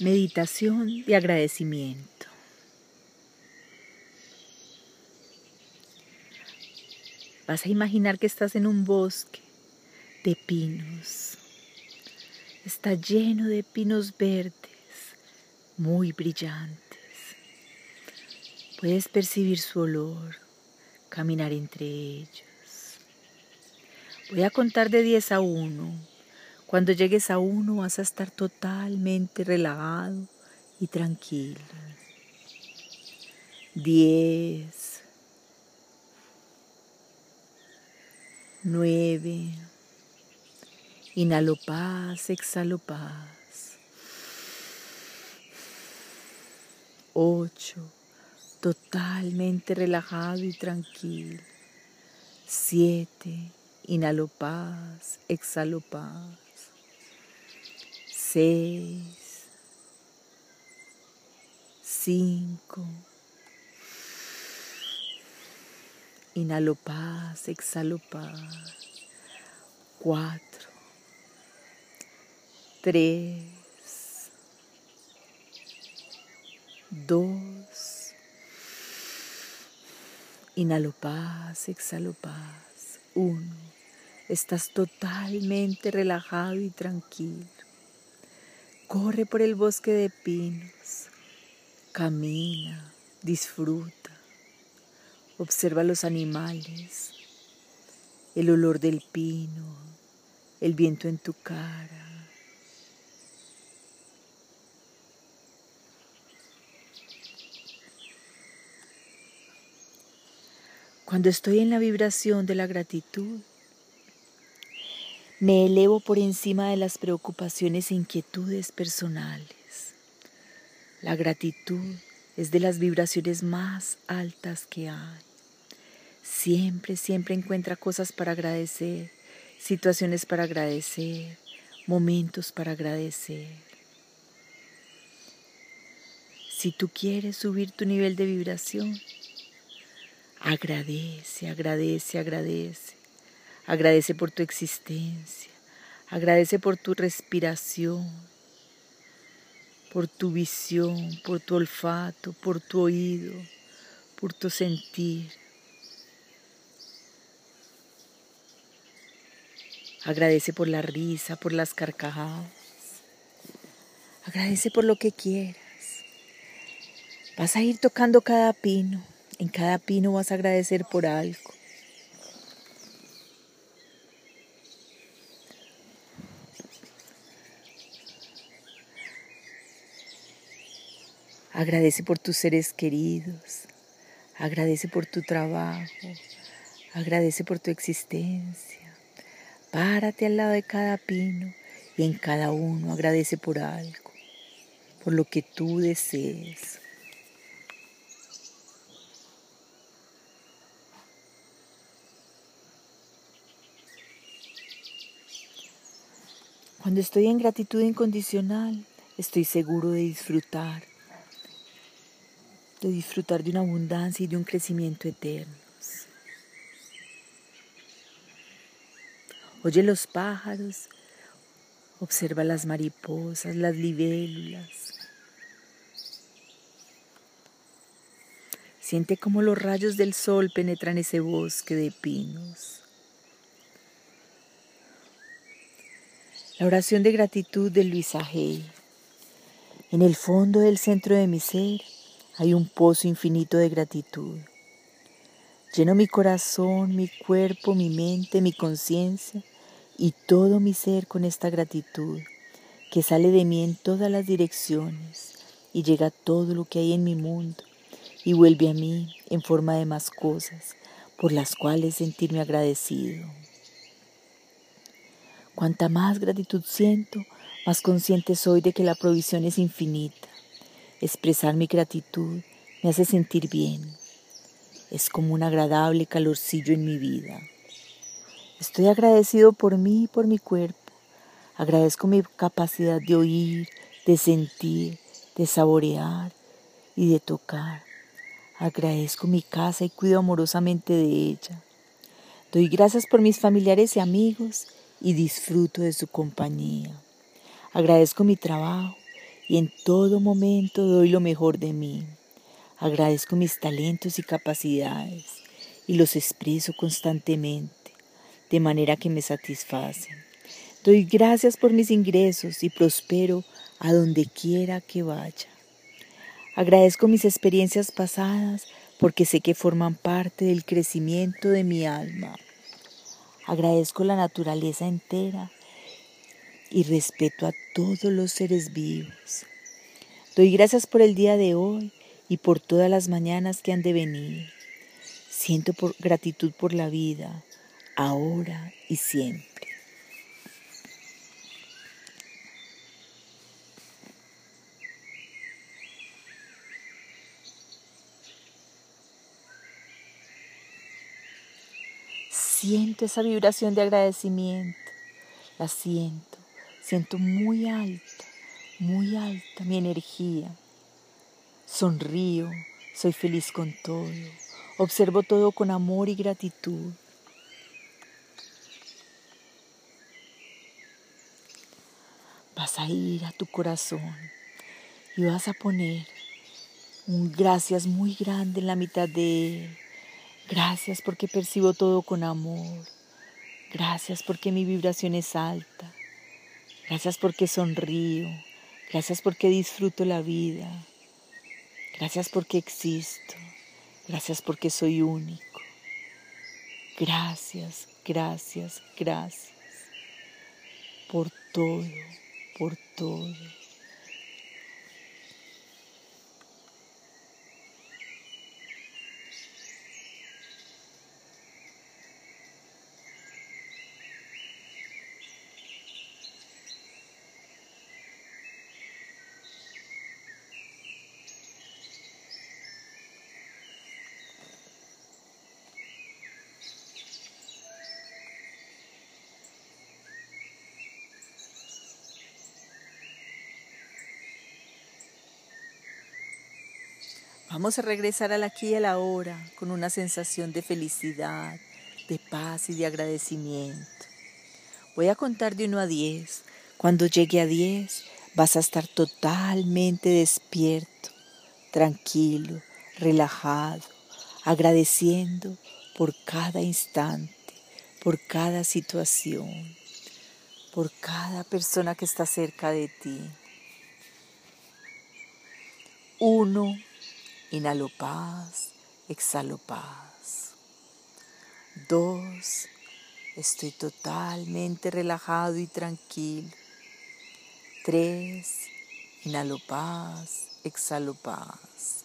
Meditación de agradecimiento. Vas a imaginar que estás en un bosque de pinos. Está lleno de pinos verdes, muy brillantes. Puedes percibir su olor, caminar entre ellos. Voy a contar de 10 a 1 cuando llegues a uno vas a estar totalmente relajado y tranquilo. Diez. Nueve. Inhalo paz, exhalo paz. Ocho. Totalmente relajado y tranquilo. Siete. Inhalo paz, exhalo paz seis, cinco, inhalo paz, exhalo paz, cuatro, tres, dos, inhalo paz, exhalo paz, uno, estás totalmente relajado y tranquilo. Corre por el bosque de pinos, camina, disfruta, observa los animales, el olor del pino, el viento en tu cara. Cuando estoy en la vibración de la gratitud, me elevo por encima de las preocupaciones e inquietudes personales. La gratitud es de las vibraciones más altas que hay. Siempre, siempre encuentra cosas para agradecer, situaciones para agradecer, momentos para agradecer. Si tú quieres subir tu nivel de vibración, agradece, agradece, agradece. Agradece por tu existencia. Agradece por tu respiración, por tu visión, por tu olfato, por tu oído, por tu sentir. Agradece por la risa, por las carcajadas. Agradece por lo que quieras. Vas a ir tocando cada pino. En cada pino vas a agradecer por algo. Agradece por tus seres queridos. Agradece por tu trabajo. Agradece por tu existencia. Párate al lado de cada pino y en cada uno agradece por algo, por lo que tú desees. Cuando estoy en gratitud incondicional, estoy seguro de disfrutar de disfrutar de una abundancia y de un crecimiento eternos. Oye los pájaros, observa las mariposas, las libélulas. Siente cómo los rayos del sol penetran ese bosque de pinos. La oración de gratitud de Luisa Hay. En el fondo del centro de mi ser hay un pozo infinito de gratitud. Lleno mi corazón, mi cuerpo, mi mente, mi conciencia y todo mi ser con esta gratitud que sale de mí en todas las direcciones y llega a todo lo que hay en mi mundo y vuelve a mí en forma de más cosas por las cuales sentirme agradecido. Cuanta más gratitud siento, más consciente soy de que la provisión es infinita Expresar mi gratitud me hace sentir bien. Es como un agradable calorcillo en mi vida. Estoy agradecido por mí y por mi cuerpo. Agradezco mi capacidad de oír, de sentir, de saborear y de tocar. Agradezco mi casa y cuido amorosamente de ella. Doy gracias por mis familiares y amigos y disfruto de su compañía. Agradezco mi trabajo y en todo momento doy lo mejor de mí. Agradezco mis talentos y capacidades y los expreso constantemente, de manera que me satisfacen. Doy gracias por mis ingresos y prospero a donde quiera que vaya. Agradezco mis experiencias pasadas porque sé que forman parte del crecimiento de mi alma. Agradezco la naturaleza entera y respeto a todos los seres vivos. Doy gracias por el día de hoy y por todas las mañanas que han de venir. Siento gratitud por la vida, ahora y siempre. Siento esa vibración de agradecimiento. La siento. Siento muy alta, muy alta mi energía. Sonrío, soy feliz con todo. Observo todo con amor y gratitud. Vas a ir a tu corazón y vas a poner un gracias muy grande en la mitad de él Gracias porque percibo todo con amor. Gracias porque mi vibración es alta. Gracias porque sonrío. Gracias porque disfruto la vida. Gracias porque existo. Gracias porque soy único. Gracias, gracias, gracias. Por todo, por todo. Vamos a regresar al aquí y a la hora con una sensación de felicidad, de paz y de agradecimiento. Voy a contar de 1 a 10. Cuando llegue a 10 vas a estar totalmente despierto, tranquilo, relajado, agradeciendo por cada instante, por cada situación, por cada persona que está cerca de ti. Uno, Inhalo paz, exhalo paz. Dos, estoy totalmente relajado y tranquilo. Tres, inhalo paz, exhalo paz.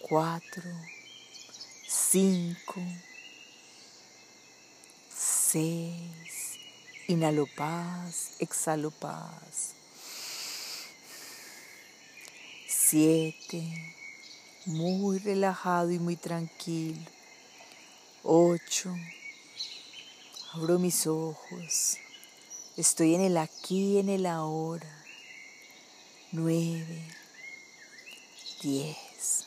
Cuatro, cinco, seis, inhalo paz, exhalo paz. Siete, muy relajado y muy tranquilo. Ocho, abro mis ojos. Estoy en el aquí, en el ahora. Nueve, diez.